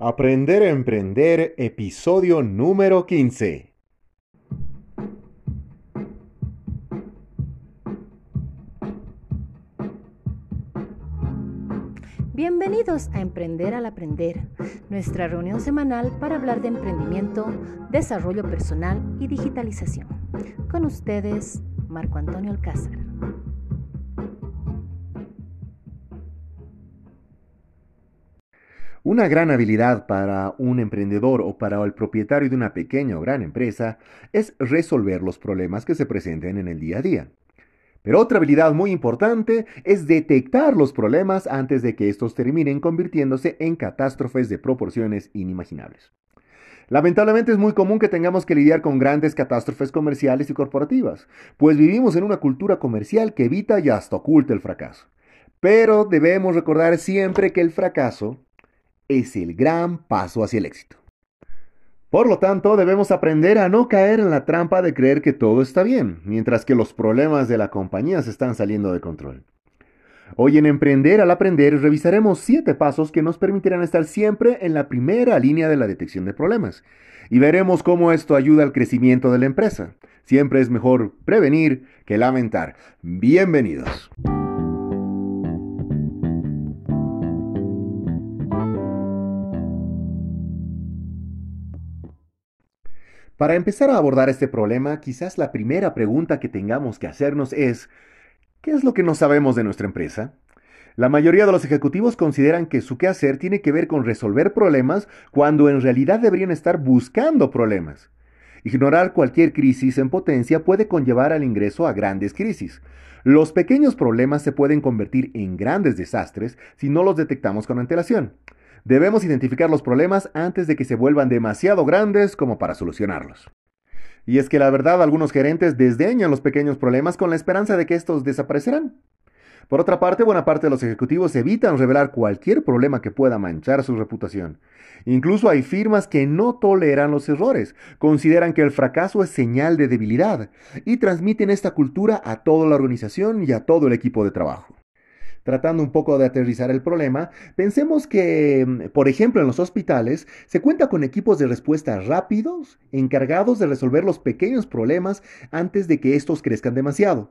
Aprender a Emprender, episodio número 15. Bienvenidos a Emprender al Aprender, nuestra reunión semanal para hablar de emprendimiento, desarrollo personal y digitalización. Con ustedes, Marco Antonio Alcázar. Una gran habilidad para un emprendedor o para el propietario de una pequeña o gran empresa es resolver los problemas que se presenten en el día a día. Pero otra habilidad muy importante es detectar los problemas antes de que estos terminen convirtiéndose en catástrofes de proporciones inimaginables. Lamentablemente es muy común que tengamos que lidiar con grandes catástrofes comerciales y corporativas, pues vivimos en una cultura comercial que evita y hasta oculta el fracaso. Pero debemos recordar siempre que el fracaso es el gran paso hacia el éxito. Por lo tanto, debemos aprender a no caer en la trampa de creer que todo está bien, mientras que los problemas de la compañía se están saliendo de control. Hoy en Emprender al Aprender revisaremos siete pasos que nos permitirán estar siempre en la primera línea de la detección de problemas y veremos cómo esto ayuda al crecimiento de la empresa. Siempre es mejor prevenir que lamentar. Bienvenidos. Para empezar a abordar este problema, quizás la primera pregunta que tengamos que hacernos es, ¿qué es lo que no sabemos de nuestra empresa? La mayoría de los ejecutivos consideran que su quehacer tiene que ver con resolver problemas cuando en realidad deberían estar buscando problemas. Ignorar cualquier crisis en potencia puede conllevar al ingreso a grandes crisis. Los pequeños problemas se pueden convertir en grandes desastres si no los detectamos con antelación. Debemos identificar los problemas antes de que se vuelvan demasiado grandes como para solucionarlos. Y es que la verdad algunos gerentes desdeñan los pequeños problemas con la esperanza de que estos desaparecerán. Por otra parte, buena parte de los ejecutivos evitan revelar cualquier problema que pueda manchar su reputación. Incluso hay firmas que no toleran los errores, consideran que el fracaso es señal de debilidad y transmiten esta cultura a toda la organización y a todo el equipo de trabajo tratando un poco de aterrizar el problema, pensemos que, mm, por ejemplo, en los hospitales se cuenta con equipos de respuesta rápidos, encargados de resolver los pequeños problemas antes de que estos crezcan demasiado.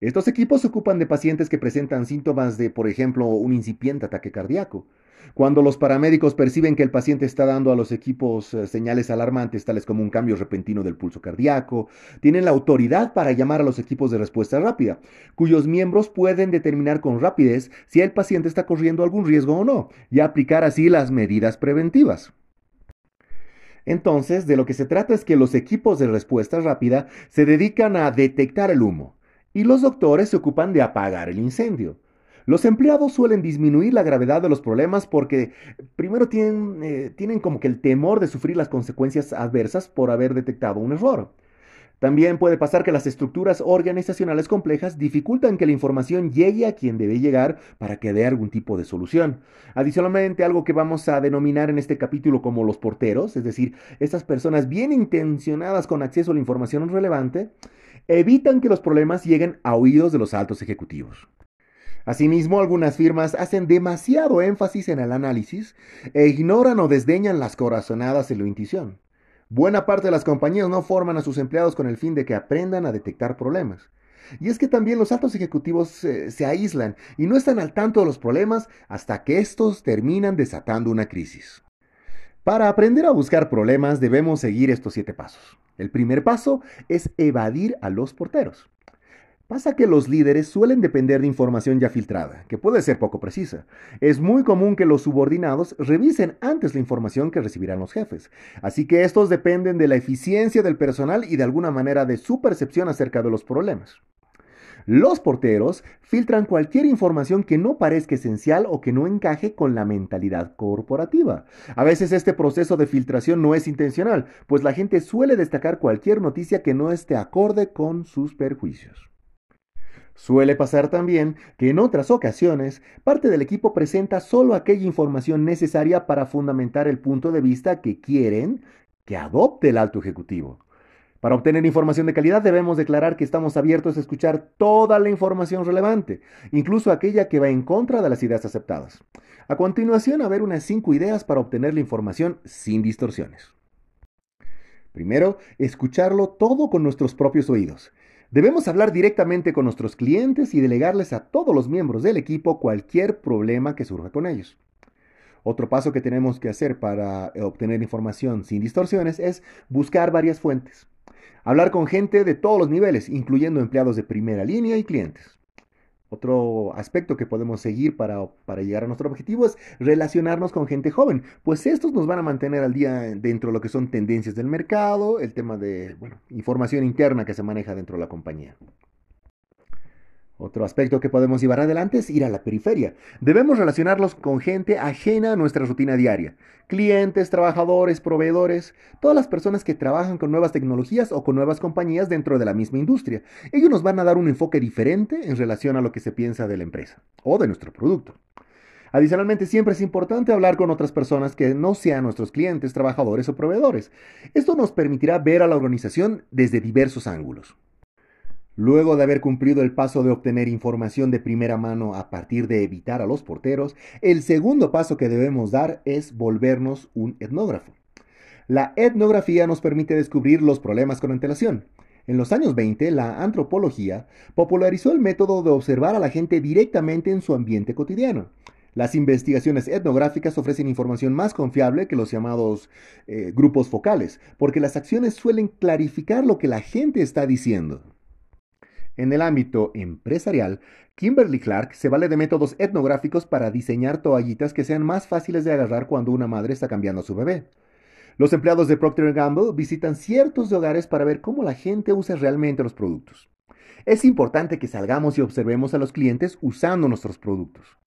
Estos equipos se ocupan de pacientes que presentan síntomas de, por ejemplo, un incipiente ataque cardíaco. Cuando los paramédicos perciben que el paciente está dando a los equipos eh, señales alarmantes, tales como un cambio repentino del pulso cardíaco, tienen la autoridad para llamar a los equipos de respuesta rápida, cuyos miembros pueden determinar con rapidez si el paciente está corriendo algún riesgo o no, y aplicar así las medidas preventivas. Entonces, de lo que se trata es que los equipos de respuesta rápida se dedican a detectar el humo, y los doctores se ocupan de apagar el incendio. Los empleados suelen disminuir la gravedad de los problemas porque primero tienen, eh, tienen como que el temor de sufrir las consecuencias adversas por haber detectado un error. También puede pasar que las estructuras organizacionales complejas dificultan que la información llegue a quien debe llegar para que dé algún tipo de solución. Adicionalmente, algo que vamos a denominar en este capítulo como los porteros, es decir, estas personas bien intencionadas con acceso a la información relevante, evitan que los problemas lleguen a oídos de los altos ejecutivos. Asimismo, algunas firmas hacen demasiado énfasis en el análisis e ignoran o desdeñan las corazonadas en la intuición. Buena parte de las compañías no forman a sus empleados con el fin de que aprendan a detectar problemas. Y es que también los altos ejecutivos eh, se aíslan y no están al tanto de los problemas hasta que estos terminan desatando una crisis. Para aprender a buscar problemas debemos seguir estos siete pasos. El primer paso es evadir a los porteros. Pasa que los líderes suelen depender de información ya filtrada, que puede ser poco precisa. Es muy común que los subordinados revisen antes la información que recibirán los jefes, así que estos dependen de la eficiencia del personal y de alguna manera de su percepción acerca de los problemas. Los porteros filtran cualquier información que no parezca esencial o que no encaje con la mentalidad corporativa. A veces este proceso de filtración no es intencional, pues la gente suele destacar cualquier noticia que no esté acorde con sus perjuicios. Suele pasar también que en otras ocasiones parte del equipo presenta solo aquella información necesaria para fundamentar el punto de vista que quieren que adopte el alto ejecutivo. Para obtener información de calidad debemos declarar que estamos abiertos a escuchar toda la información relevante, incluso aquella que va en contra de las ideas aceptadas. A continuación, a ver unas cinco ideas para obtener la información sin distorsiones. Primero, escucharlo todo con nuestros propios oídos. Debemos hablar directamente con nuestros clientes y delegarles a todos los miembros del equipo cualquier problema que surja con ellos. Otro paso que tenemos que hacer para obtener información sin distorsiones es buscar varias fuentes. Hablar con gente de todos los niveles, incluyendo empleados de primera línea y clientes. Otro aspecto que podemos seguir para, llegar a nuestro objetivo es relacionarnos con gente joven, pues estos nos van a mantener al día dentro de lo que son tendencias del mercado, el tema de información interna que se maneja dentro de la compañía. Otro aspecto que podemos llevar adelante es ir a la periferia. Debemos relacionarlos con gente ajena a nuestra rutina diaria. Clientes, trabajadores, proveedores, todas las personas que trabajan con nuevas tecnologías o con nuevas compañías dentro de la misma industria. Ellos nos van a dar un enfoque diferente en relación a lo que se piensa de la empresa o de nuestro producto. Adicionalmente, siempre es importante hablar con otras personas que no sean nuestros clientes, trabajadores o proveedores. Esto nos permitirá ver a la organización desde diversos ángulos. Luego de haber cumplido el paso de obtener información de primera mano a partir de evitar a los porteros, el segundo paso que debemos dar es volvernos un etnógrafo. La etnografía nos permite descubrir los problemas con antelación. En los años 20, la antropología popularizó el método de observar a la gente directamente en su ambiente cotidiano. Las investigaciones etnográficas ofrecen información más confiable que los llamados eh, grupos focales, porque las acciones suelen clarificar lo que la gente está diciendo. En el ámbito empresarial, Kimberly Clark se vale de métodos etnográficos para diseñar toallitas que sean más fáciles de agarrar cuando una madre está cambiando a su bebé. Los empleados de Procter Gamble visitan ciertos hogares para ver cómo la gente usa realmente los productos. Es importante que salgamos y observemos a los clientes usando nuestros productos.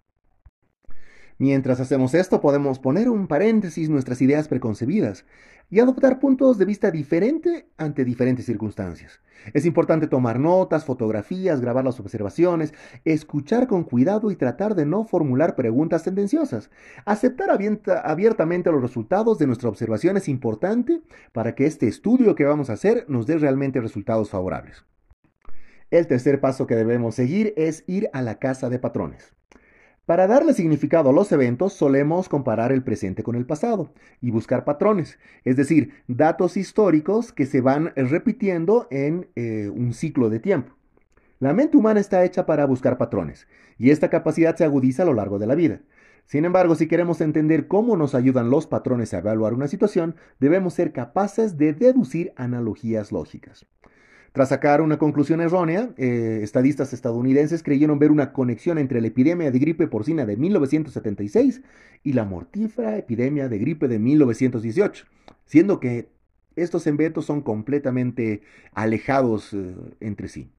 Mientras hacemos esto, podemos poner un paréntesis nuestras ideas preconcebidas y adoptar puntos de vista diferentes ante diferentes circunstancias. Es importante tomar notas, fotografías, grabar las observaciones, escuchar con cuidado y tratar de no formular preguntas tendenciosas. Aceptar abiertamente los resultados de nuestra observación es importante para que este estudio que vamos a hacer nos dé realmente resultados favorables. El tercer paso que debemos seguir es ir a la casa de patrones. Para darle significado a los eventos solemos comparar el presente con el pasado y buscar patrones, es decir, datos históricos que se van repitiendo en eh, un ciclo de tiempo. La mente humana está hecha para buscar patrones y esta capacidad se agudiza a lo largo de la vida. Sin embargo, si queremos entender cómo nos ayudan los patrones a evaluar una situación, debemos ser capaces de deducir analogías lógicas. Tras sacar una conclusión errónea, eh, estadistas estadounidenses creyeron ver una conexión entre la epidemia de gripe porcina de 1976 y la mortífera epidemia de gripe de 1918, siendo que estos eventos son completamente alejados eh, entre sí.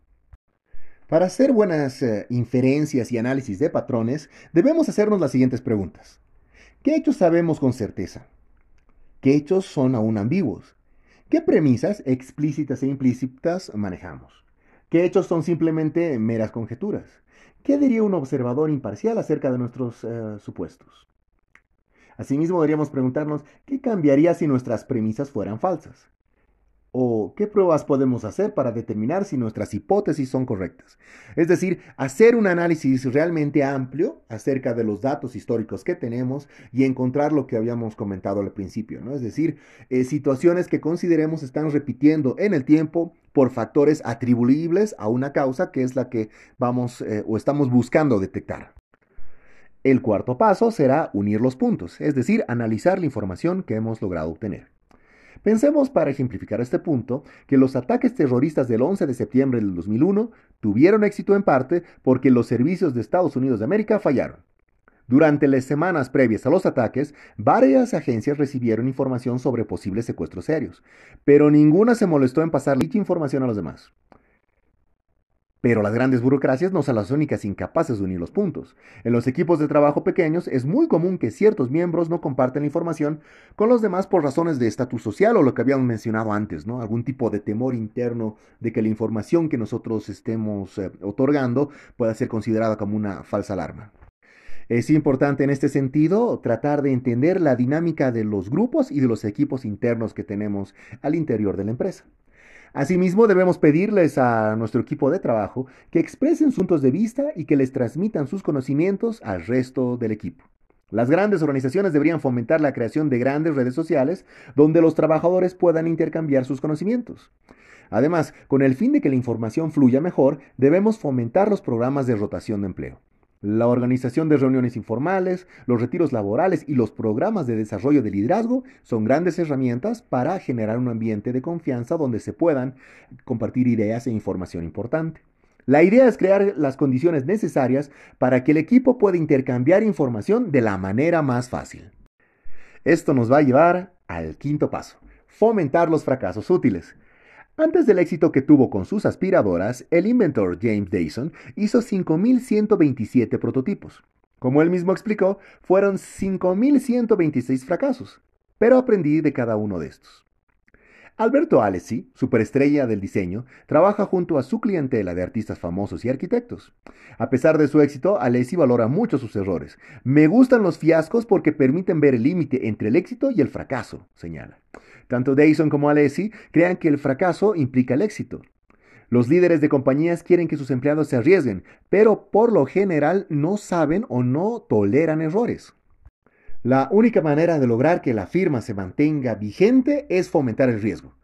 Para hacer buenas eh, inferencias y análisis de patrones, debemos hacernos las siguientes preguntas. ¿Qué hechos sabemos con certeza? ¿Qué hechos son aún ambiguos? ¿Qué premisas explícitas e implícitas manejamos? ¿Qué hechos son simplemente meras conjeturas? ¿Qué diría un observador imparcial acerca de nuestros eh, supuestos? Asimismo, deberíamos preguntarnos qué cambiaría si nuestras premisas fueran falsas. ¿O qué pruebas podemos hacer para determinar si nuestras hipótesis son correctas? Es decir, hacer un análisis realmente amplio acerca de los datos históricos que tenemos y encontrar lo que habíamos comentado al principio, ¿no? Es decir, eh, situaciones que consideremos están repitiendo en el tiempo por factores atribuibles a una causa que es la que vamos eh, o estamos buscando detectar. El cuarto paso será unir los puntos, es decir, analizar la información que hemos logrado obtener. Pensemos, para ejemplificar este punto, que los ataques terroristas del 11 de septiembre del 2001 tuvieron éxito en parte porque los servicios de Estados Unidos de América fallaron. Durante las semanas previas a los ataques, varias agencias recibieron información sobre posibles secuestros serios, pero ninguna se molestó en pasar dicha información a los demás. Pero las grandes burocracias no son las únicas incapaces de unir los puntos. En los equipos de trabajo pequeños es muy común que ciertos miembros no comparten la información con los demás por razones de estatus social o lo que habíamos mencionado antes, ¿no? Algún tipo de temor interno de que la información que nosotros estemos eh, otorgando pueda ser considerada como una falsa alarma. Es importante en este sentido tratar de entender la dinámica de los grupos y de los equipos internos que tenemos al interior de la empresa. Asimismo, debemos pedirles a nuestro equipo de trabajo que expresen sus puntos de vista y que les transmitan sus conocimientos al resto del equipo. Las grandes organizaciones deberían fomentar la creación de grandes redes sociales donde los trabajadores puedan intercambiar sus conocimientos. Además, con el fin de que la información fluya mejor, debemos fomentar los programas de rotación de empleo. La organización de reuniones informales, los retiros laborales y los programas de desarrollo de liderazgo son grandes herramientas para generar un ambiente de confianza donde se puedan compartir ideas e información importante. La idea es crear las condiciones necesarias para que el equipo pueda intercambiar información de la manera más fácil. Esto nos va a llevar al quinto paso, fomentar los fracasos útiles. Antes del éxito que tuvo con sus aspiradoras, el inventor James Dyson hizo 5.127 prototipos. Como él mismo explicó, fueron 5.126 fracasos, pero aprendí de cada uno de estos. Alberto Alessi, superestrella del diseño, trabaja junto a su clientela de artistas famosos y arquitectos. A pesar de su éxito, Alessi valora mucho sus errores. Me gustan los fiascos porque permiten ver el límite entre el éxito y el fracaso, señala. Tanto Dyson como Alessi crean que el fracaso implica el éxito. Los líderes de compañías quieren que sus empleados se arriesguen, pero por lo general no saben o no toleran errores. La única manera de lograr que la firma se mantenga vigente es fomentar el riesgo.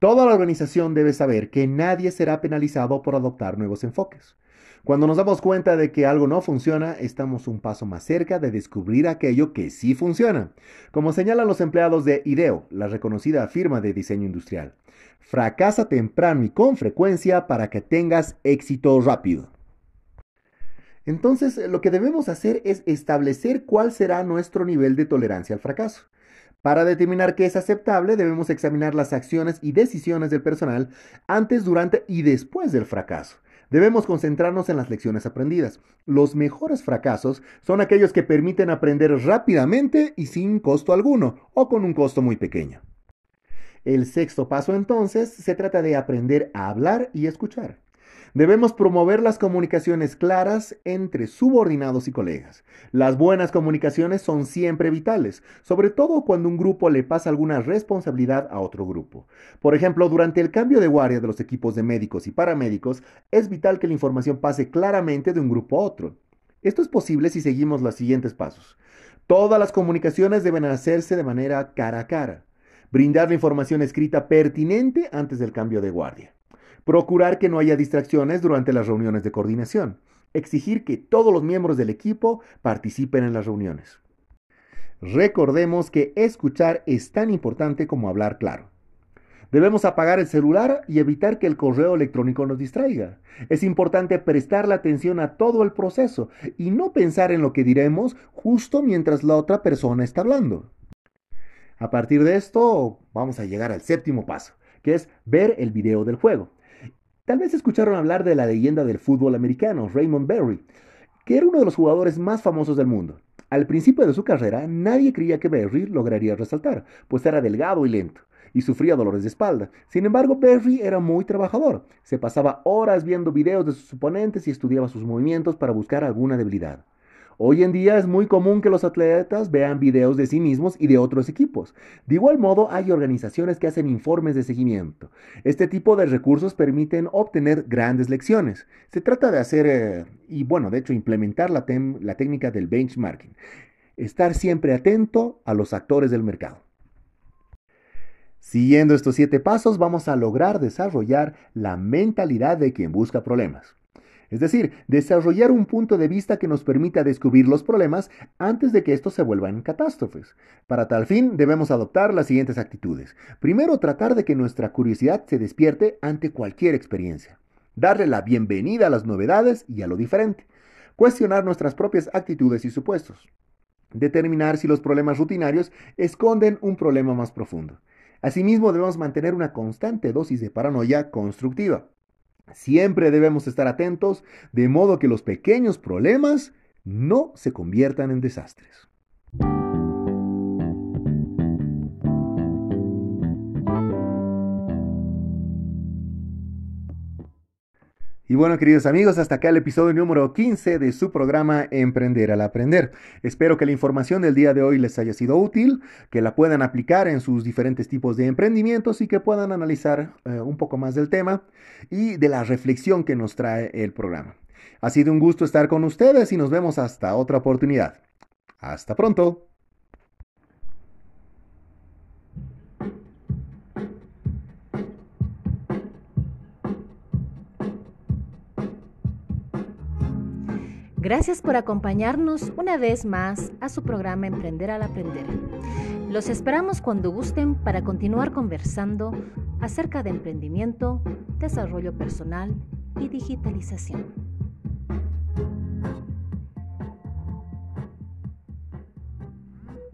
Toda la organización debe saber que nadie será penalizado por adoptar nuevos enfoques. Cuando nos damos cuenta de que algo no funciona, estamos un paso más cerca de descubrir aquello que sí funciona. Como señalan los empleados de IDEO, la reconocida firma de diseño industrial. Fracasa temprano y con frecuencia para que tengas éxito rápido. Entonces, lo que debemos hacer es establecer cuál será nuestro nivel de tolerancia al fracaso. Para determinar qué es aceptable, debemos examinar las acciones y decisiones del personal antes, durante y después del fracaso. Debemos concentrarnos en las lecciones aprendidas. Los mejores fracasos son aquellos que permiten aprender rápidamente y sin costo alguno, o con un costo muy pequeño. El sexto paso entonces se trata de aprender a hablar y escuchar. Debemos promover las comunicaciones claras entre subordinados y colegas. Las buenas comunicaciones son siempre vitales, sobre todo cuando un grupo le pasa alguna responsabilidad a otro grupo. Por ejemplo, durante el cambio de guardia de los equipos de médicos y paramédicos, es vital que la información pase claramente de un grupo a otro. Esto es posible si seguimos los siguientes pasos. Todas las comunicaciones deben hacerse de manera cara a cara. Brindar la información escrita pertinente antes del cambio de guardia. Procurar que no haya distracciones durante las reuniones de coordinación. Exigir que todos los miembros del equipo participen en las reuniones. Recordemos que escuchar es tan importante como hablar claro. Debemos apagar el celular y evitar que el correo electrónico nos distraiga. Es importante prestar la atención a todo el proceso y no pensar en lo que diremos justo mientras la otra persona está hablando. A partir de esto, vamos a llegar al séptimo paso, que es ver el video del juego. Tal vez escucharon hablar de la leyenda del fútbol americano, Raymond Berry, que era uno de los jugadores más famosos del mundo. Al principio de su carrera, nadie creía que Berry lograría resaltar, pues era delgado y lento, y sufría dolores de espalda. Sin embargo, Berry era muy trabajador. Se pasaba horas viendo videos de sus oponentes y estudiaba sus movimientos para buscar alguna debilidad. Hoy en día es muy común que los atletas vean videos de sí mismos y de otros equipos. De igual modo, hay organizaciones que hacen informes de seguimiento. Este tipo de recursos permiten obtener grandes lecciones. Se trata de hacer, eh, y bueno, de hecho, implementar la, la técnica del benchmarking. Estar siempre atento a los actores del mercado. Siguiendo estos siete pasos, vamos a lograr desarrollar la mentalidad de quien busca problemas. Es decir, desarrollar un punto de vista que nos permita descubrir los problemas antes de que estos se vuelvan catástrofes. Para tal fin, debemos adoptar las siguientes actitudes. Primero, tratar de que nuestra curiosidad se despierte ante cualquier experiencia. Darle la bienvenida a las novedades y a lo diferente. Cuestionar nuestras propias actitudes y supuestos. Determinar si los problemas rutinarios esconden un problema más profundo. Asimismo, debemos mantener una constante dosis de paranoia constructiva. Siempre debemos estar atentos de modo que los pequeños problemas no se conviertan en desastres. Y bueno, queridos amigos, hasta acá el episodio número 15 de su programa Emprender al Aprender. Espero que la información del día de hoy les haya sido útil, que la puedan aplicar en sus diferentes tipos de emprendimientos y que puedan analizar eh, un poco más del tema y de la reflexión que nos trae el programa. Ha sido un gusto estar con ustedes y nos vemos hasta otra oportunidad. Hasta pronto. Gracias por acompañarnos una vez más a su programa Emprender al Aprender. Los esperamos cuando gusten para continuar conversando acerca de emprendimiento, desarrollo personal y digitalización.